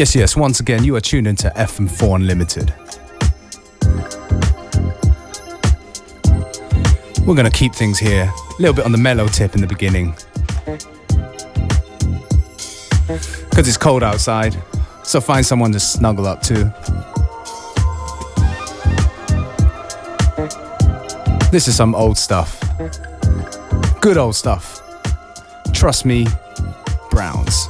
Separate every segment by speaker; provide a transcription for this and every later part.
Speaker 1: Yes, yes, once again, you are tuned into FM4 Unlimited. We're going to keep things here, a little bit on the mellow tip in the beginning. Because it's cold outside, so find someone to snuggle up to. This is some old stuff. Good old stuff. Trust me, Browns.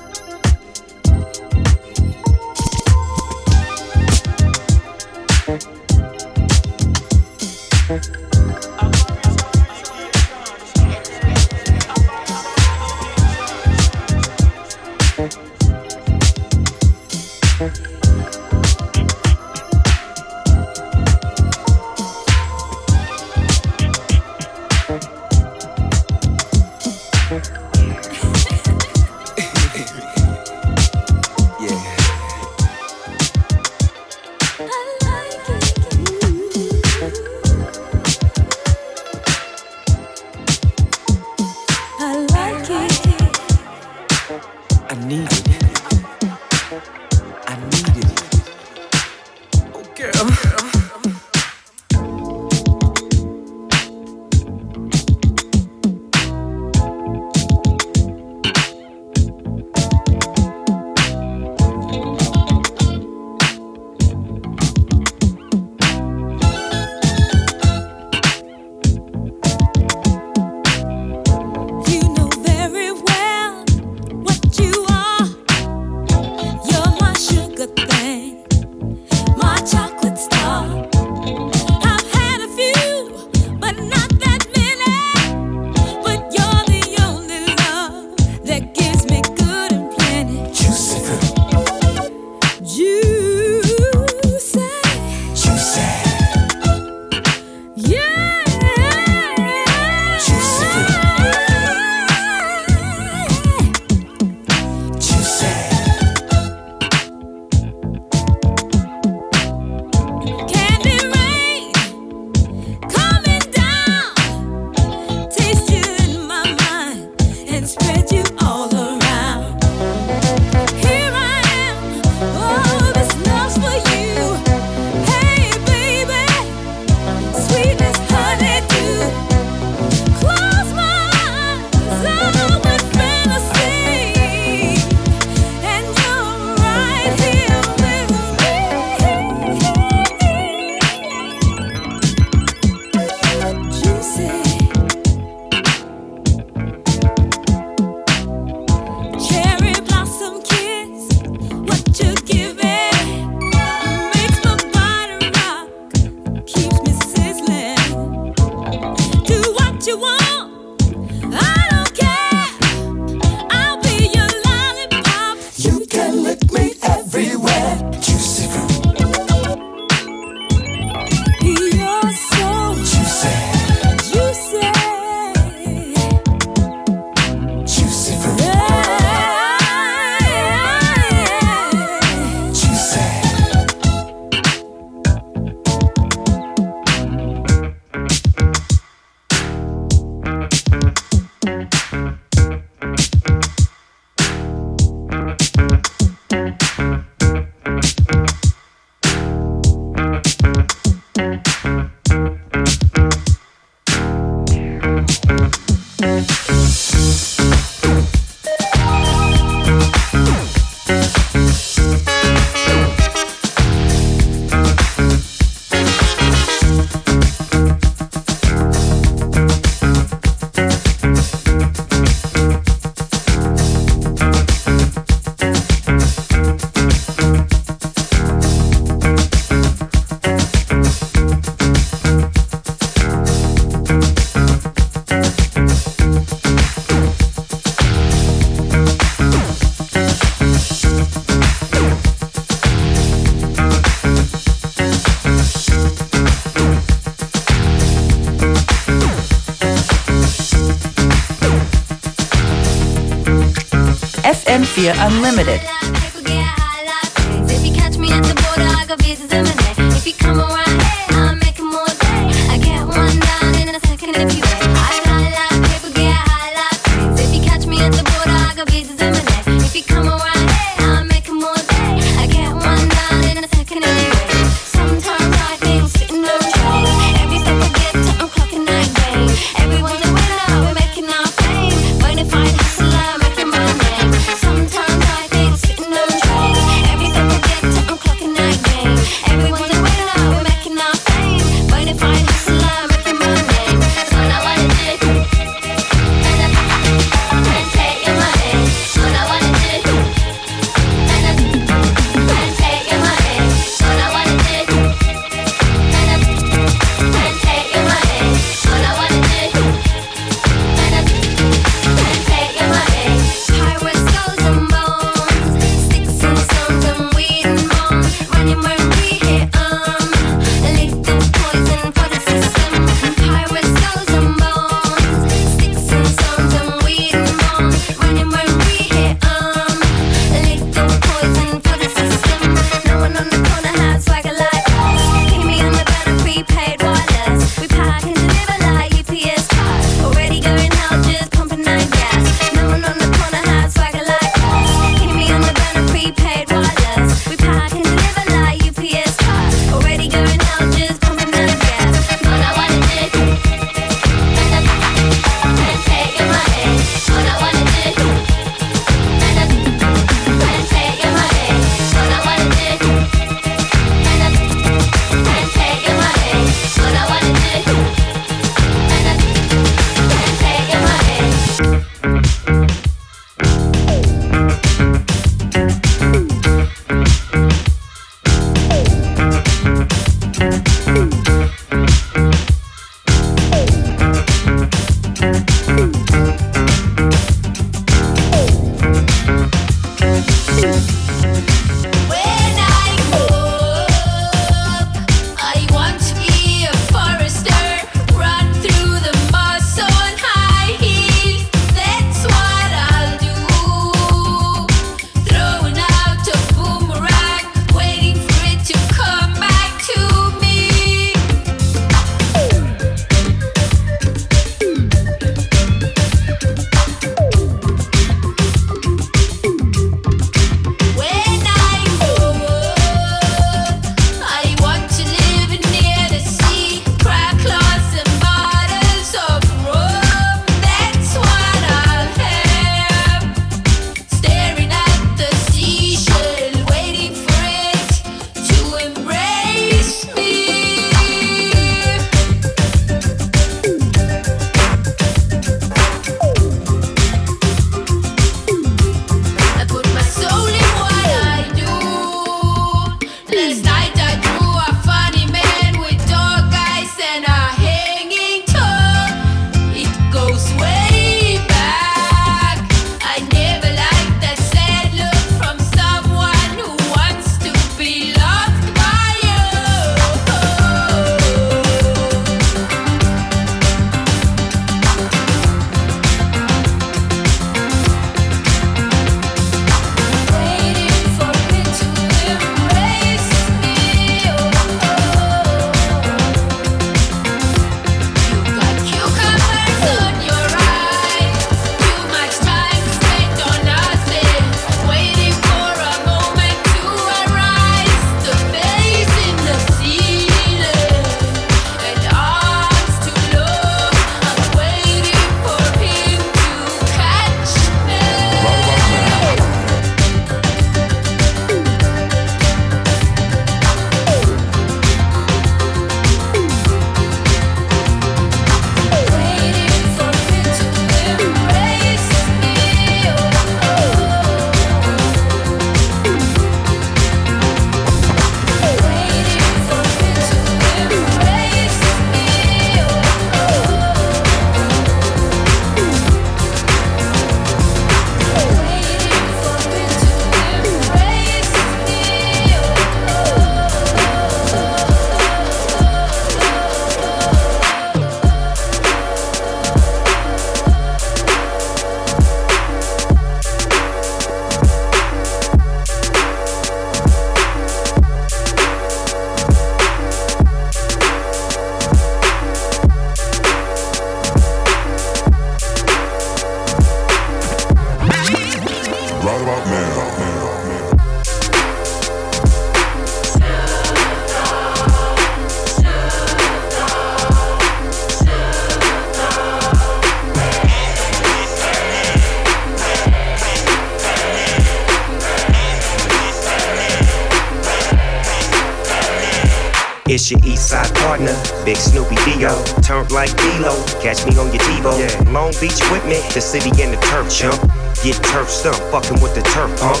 Speaker 2: Partner, Big Snoopy Dio. Turned like D-Lo, catch me on your TiVo. Yeah. Long Beach with me, the city and the turf chump. Get turf stump, fucking with the turf pump.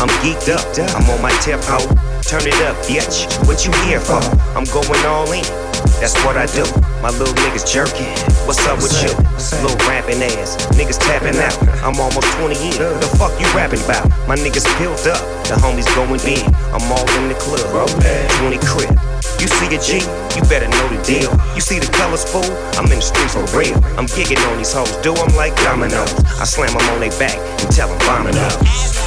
Speaker 2: I'm geeked up, I'm on my tempo. Turn it up, bitch. What you here for? I'm going all in. That's what I do. My little niggas jerking. What's up with you? Little rapping ass. Niggas tapping out. I'm almost 20 in. The fuck you rapping about? My niggas peeled up. The homies going big. I'm all in the club. 20 crib. You see a G, you better know the deal. You see the colors, fool? I'm in the streets for real. I'm gigging on these hoes, do them like dominoes. I slam them on their back and tell them vomit up.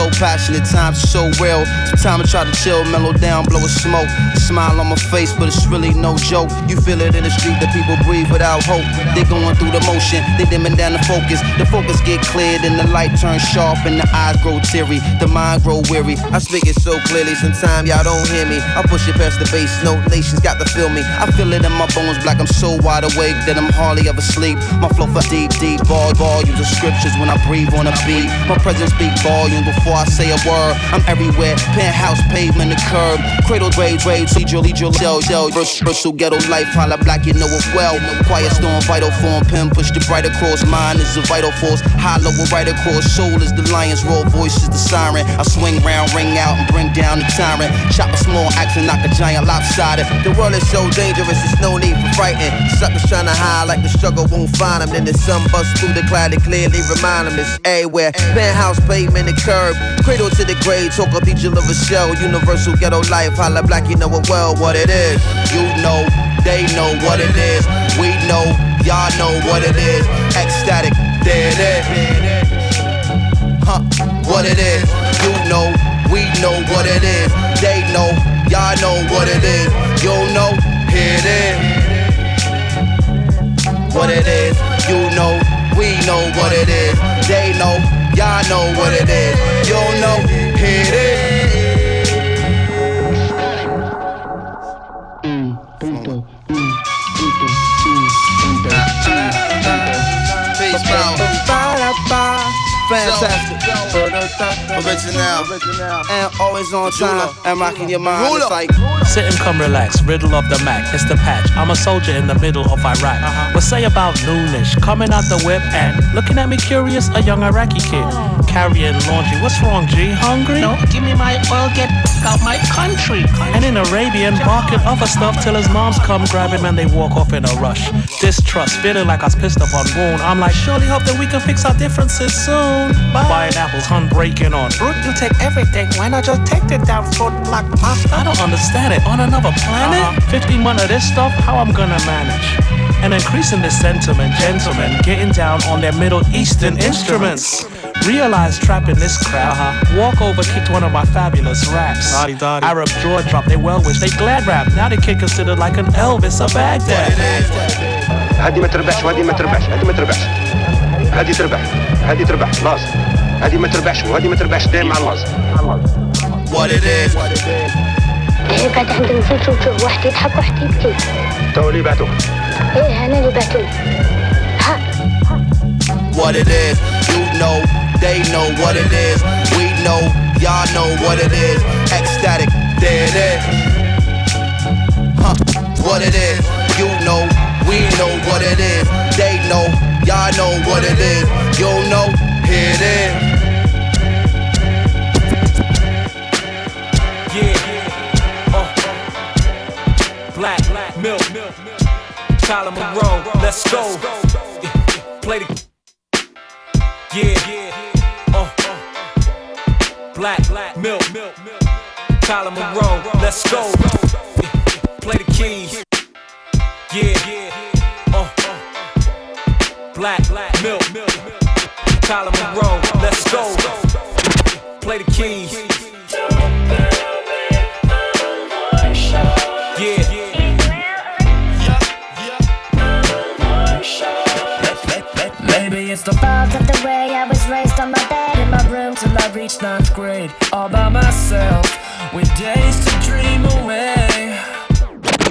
Speaker 3: So passionate, times so real. Sometimes I try to chill, mellow down, blow a smoke. Smile on my face, but it's really no joke. You feel it in the street that people breathe without hope. They going through the motion, they dimming down the focus. The focus get cleared and the light turns sharp and the eyes grow teary. The mind grow weary. I speak it so clearly, sometimes y'all don't hear me. I push it past the base, no nations got to feel me. I feel it in my bones, black. I'm so wide awake that I'm hardly ever sleep. My flow for deep, deep, ball, volumes of scriptures when I breathe on a beat. My presence speak volume before I say a word. I'm everywhere, penthouse, pavement, the curb. Cradle, grade, grade, lead your shell, shell. Versatile ghetto life, holla black, you know it well. Quiet storm, vital form, pin push the bright across. Mind is a vital force, hollow right across. Soul is the lion's roar, voice is the siren. I swing round, ring out, and bring down the tyrant. Chop a small axe and knock a giant lopsided. The world is so dangerous, there's no need for frightened. Suckers trying to hide like the struggle won't find them. Then the sun bust through the cloud to clearly remind them it's everywhere. Penthouse, pavement, the curb. Cradle to the grave, talk of each of a shell. Universal ghetto life, holla black, you know it well what it is. You know, they know what it is. We know, y'all know what it is. Ecstatic, there it is. Huh, what it is. You know, we know what it is. They know, y'all know what it is. You know, here it is. What it is, you know, we know what it is. They know, y'all know what it is. You know, here it is. Fantastic. Original. And always on time. And rocking your mind. It's like.
Speaker 4: Sit and come relax. Riddle of the Mac. It's the patch. I'm a soldier in the middle of Iraq. Uh-huh. What say about noonish? Coming out the whip and looking at me curious. A young Iraqi kid. Carrying laundry. What's wrong, G? Hungry?
Speaker 5: No, give me my oil. Get out my country.
Speaker 4: And in Arabian, barking other stuff till his moms come grab him and they walk off in a rush. Distrust, feeling like I was pissed off on wound. I'm like, surely hope that we can fix our differences soon Bye. Buying apples, hun breaking on.
Speaker 5: Brute, you take everything. Why not just take it down for like pasta?
Speaker 4: I don't understand it. On another planet? Uh-huh. 50 months of this stuff, how I'm gonna manage? And increasing this sentiment, gentlemen, getting down on their Middle Eastern instruments. Realize trapping this crowd. Uh-huh. Walk over, kicked one of my fabulous raps. Dotty, dotty. Arab jaw drop, they well wish, they glad rap. Now they kid considered like an Elvis of Baghdad.
Speaker 6: هدي ما تربحش وهدي ما تربحش هدي ما تربحش هدي تربح هدي تربح لازم هدي ما تربحش وهدي ما تربحش دايما على اللازم
Speaker 3: What it is.
Speaker 7: إيه قاعد عند المسلسل وشوف واحد يضحك واحد يبكي
Speaker 6: تو اللي بعتوه
Speaker 7: ايه انا اللي بعتوه ها
Speaker 3: What it is. You know, they know what it is. We know, y'all know what it is. Ecstatic, there it is. Huh, what it is. You know, we know what it is. They know, y'all know what it is. you don't know, here it is.
Speaker 8: Yeah, uh, black, black, milk, milk, milk. Tyler Monroe, let's go. Play the. Yeah, yeah, uh, uh, black, black, milk, milk, milk. Tyler Monroe, let's go. Play the keys. Yeah, yeah, uh, uh, black, black, milk, milk. milk. Tyler Monroe, let's go. Play the keys. Yeah.
Speaker 9: Maybe it's the fault of the way I was raised on my bed in my room till I reached ninth grade. All by myself, with days to dream away.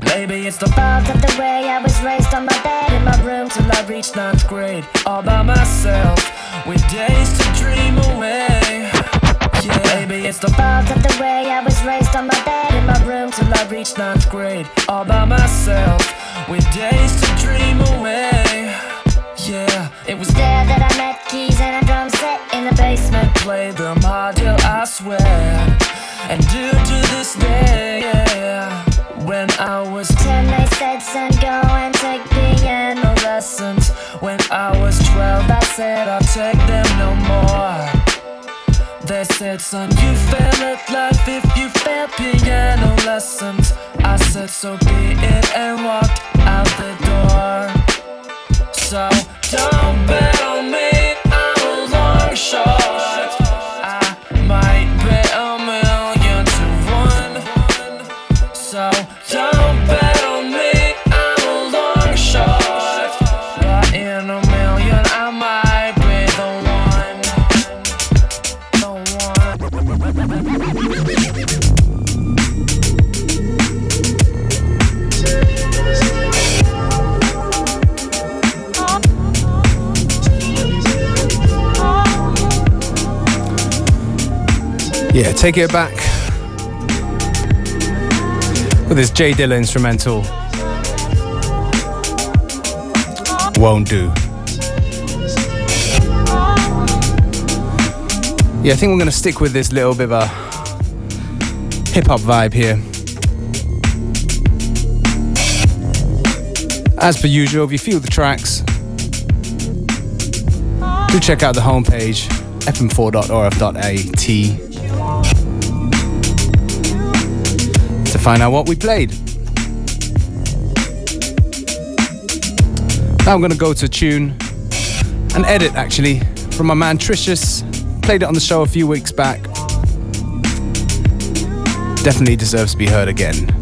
Speaker 9: Maybe it's the fault of the way I was raised on my bed in my room till I reached ninth grade. All by myself, with days to dream away. Yeah. Maybe it's the fault of the way I was raised on my bed in my room till I reached ninth grade. All by myself, with days to dream away. Yeah, it was there that I met keys and a drum set in the basement. Played them hard till I swear, and do to this day. Yeah. When I was ten, they said, "Son, go and take lessons." When I was twelve, I said, "I'll take them no more." They said, son, you fail at life if you fail piano lessons. I said, so be it, and walked out the door. So don't
Speaker 1: Yeah, take it back with this J Dilla instrumental. Won't do. Yeah, I think we're gonna stick with this little bit of a hip hop vibe here. As per usual, if you feel the tracks, do check out the homepage fm4.orf.at to find out what we played. Now I'm going to go to a tune, an edit actually, from my man Tricious. Played it on the show a few weeks back. Definitely deserves to be heard again.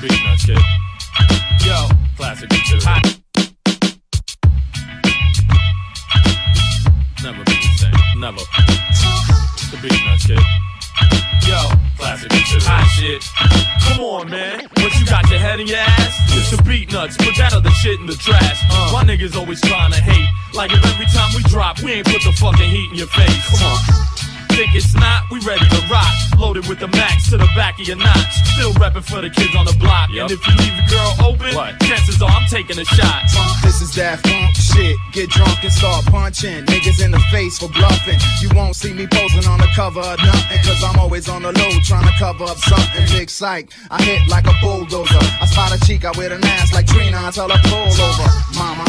Speaker 10: Beat nuts kid. Yo, classic too. Never be the same. Never. The beat kid. Yo, classic too. Hot shit. Come on, man. What you got your head in your ass? Just the Beatnuts. Put that other shit in the trash. Uh. My niggas always trying to hate. Like if every time we drop, we ain't put the fucking heat in your face. Come on think it's not, we ready to rock. Loaded with the max to the back of your notch. Still reppin' for the kids on the block. Yep. And if you leave your girl open, what? chances are I'm taking a shot.
Speaker 11: This is that funk shit. Get drunk and start punching. Niggas in the face for bluffing. You won't see me posing on the cover of nothing. Cause I'm always on the low trying to cover up something. Big psych. I hit like a bulldozer. I spot a chica with an ass like Trina. I tell her pull over. Mama,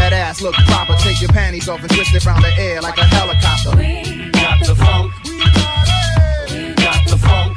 Speaker 11: that ass look proper. Take your panties off and twist it around the air like a helicopter.
Speaker 10: Got the funk. We got the funk.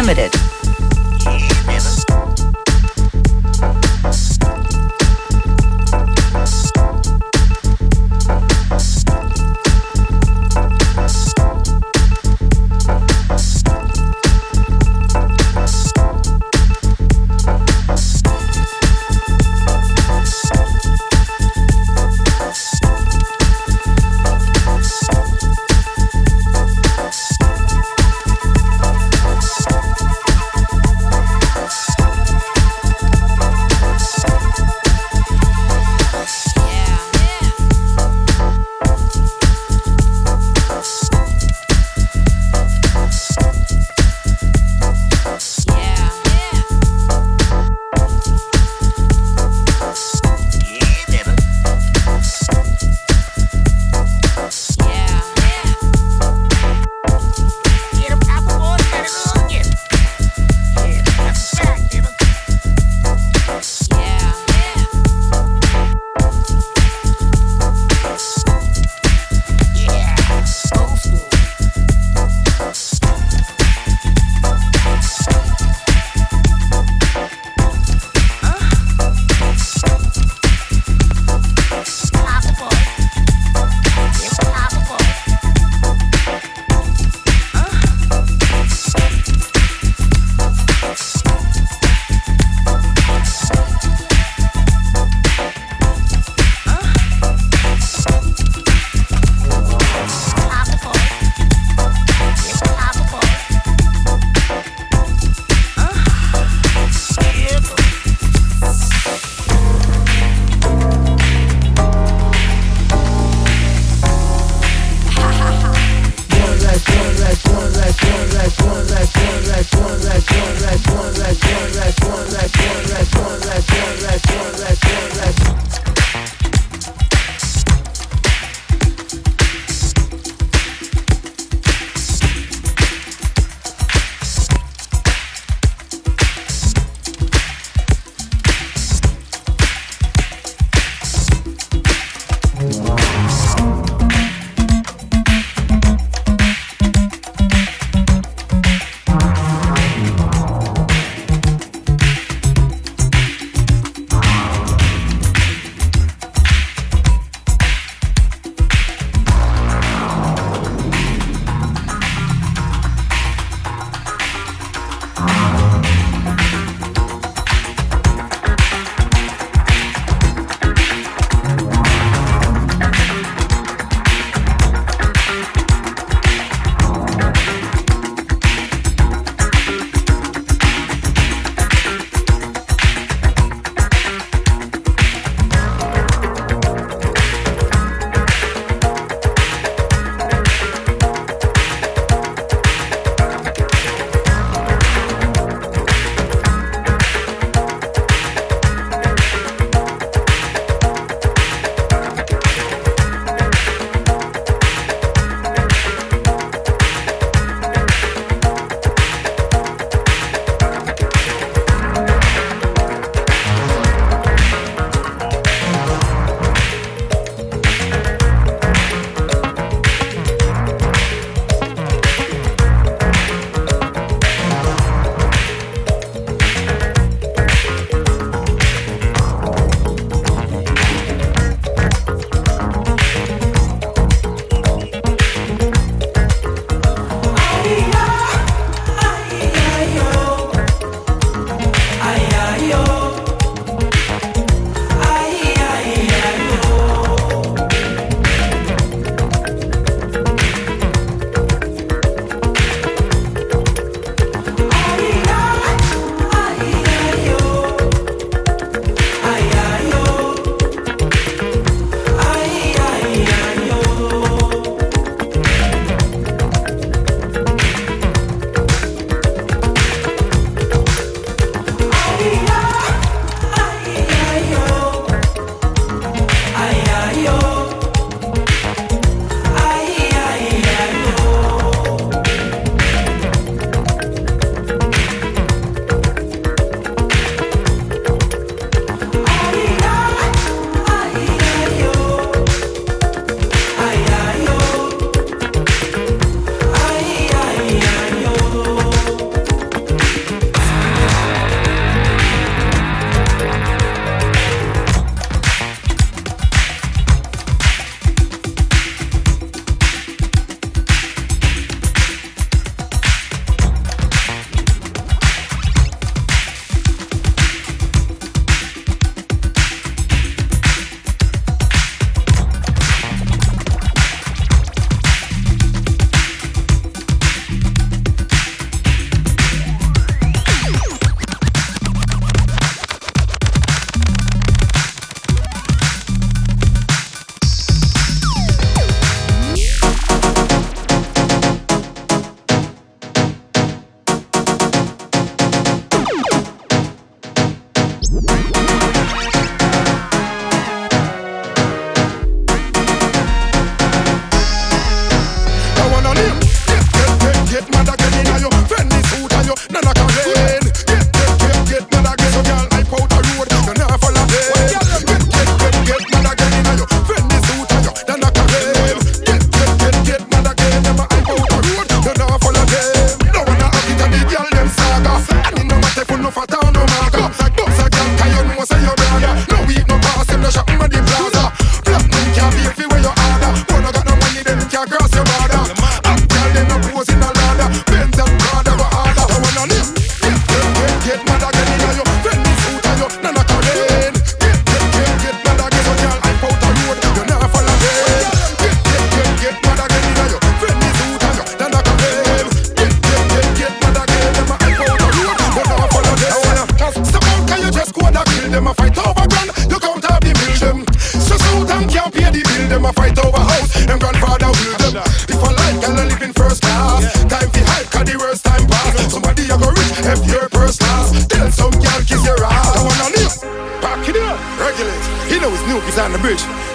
Speaker 12: FM4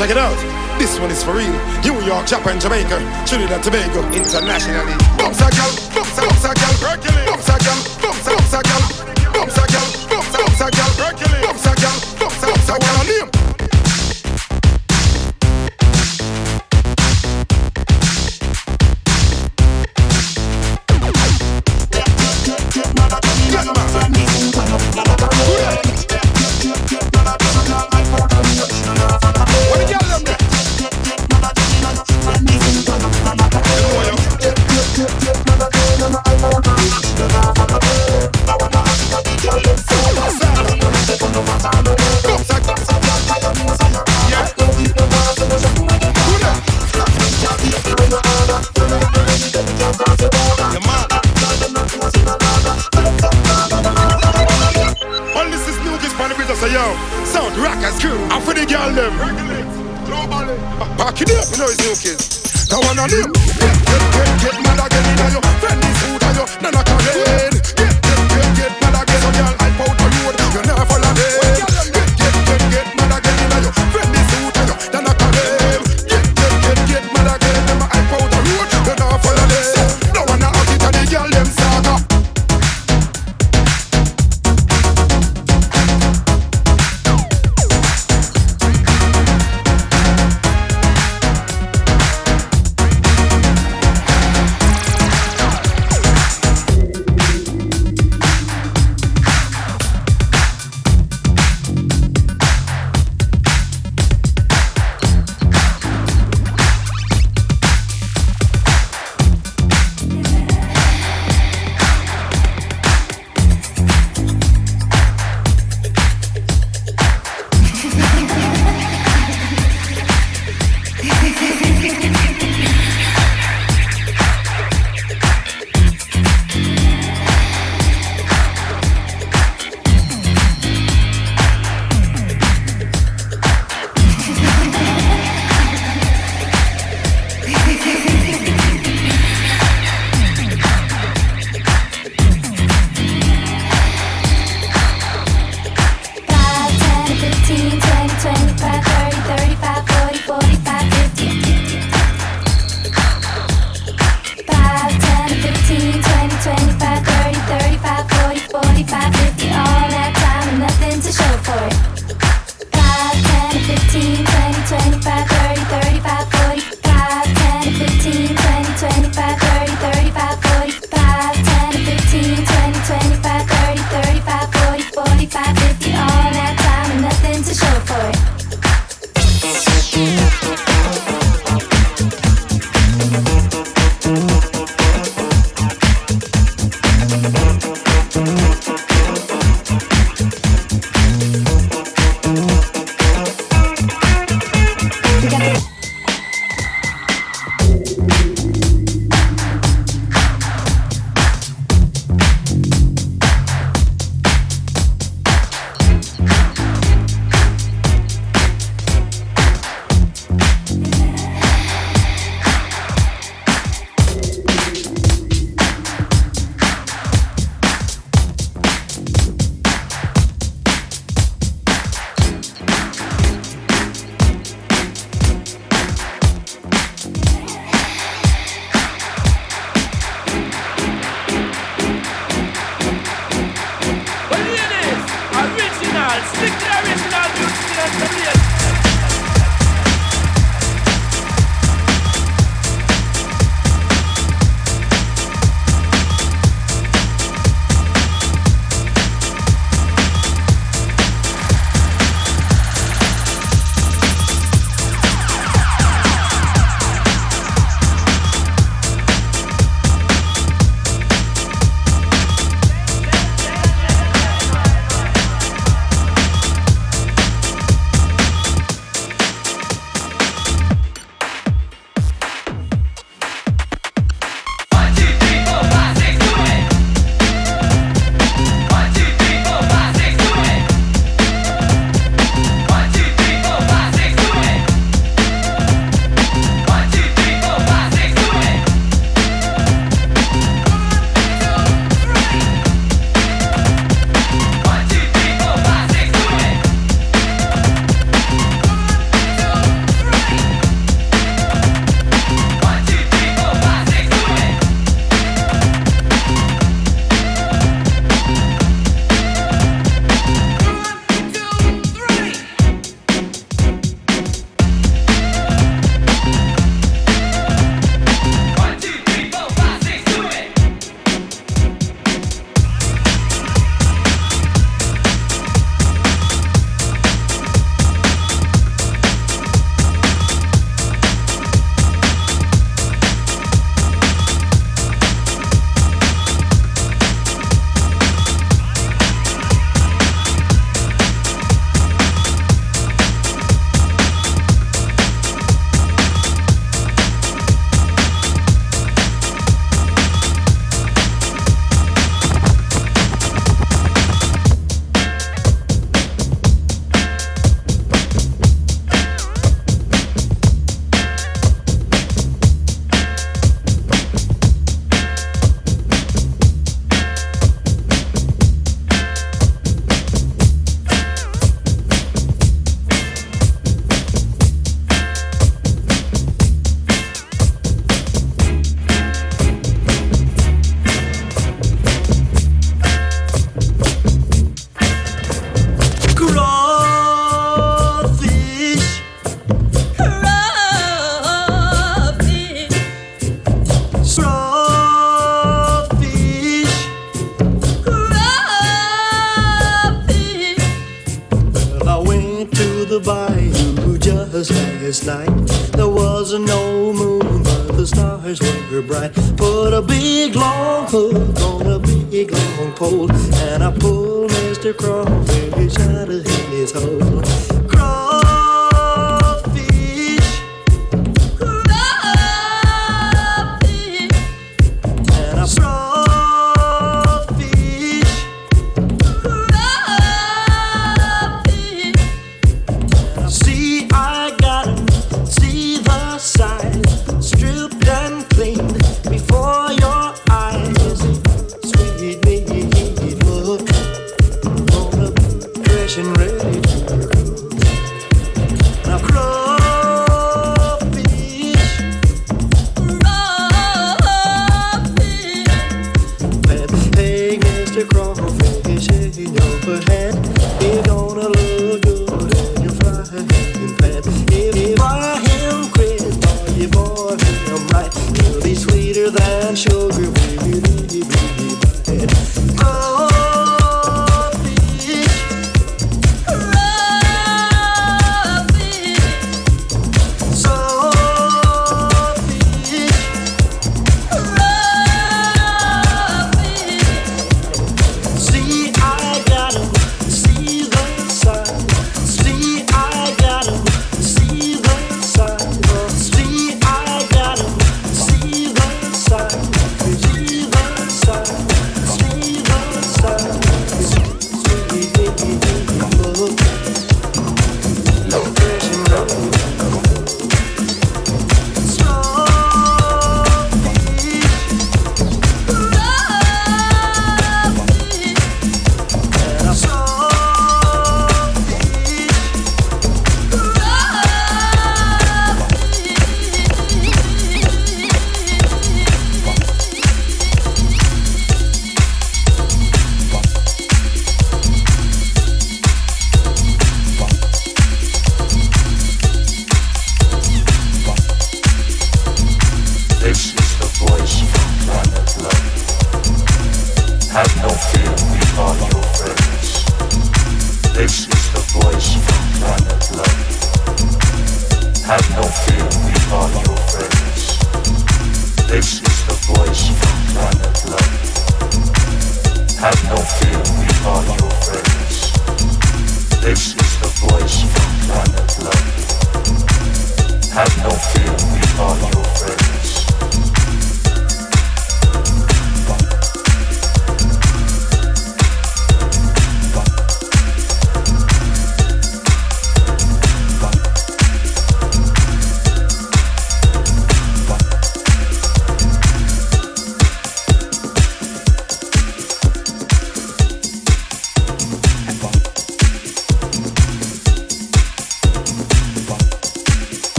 Speaker 13: Check it out. This one is for real. New York, Japan, Jamaica, Trinidad, Tobago, internationally. Bounce a gal, bounce a girl, bounce a gal, bounce a gal, bounce a gal.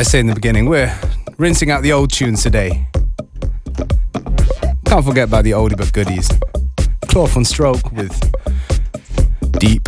Speaker 13: I say in the
Speaker 8: beginning, we're rinsing out the old tunes today. Can't forget about the oldie but goodies. Cloth and Stroke with Deep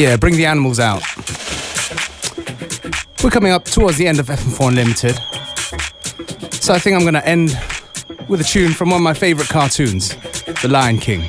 Speaker 8: Yeah, bring the animals out. We're coming up towards the end of FM4 Unlimited. So I think I'm going to end with a tune from one of my favorite cartoons, The Lion King.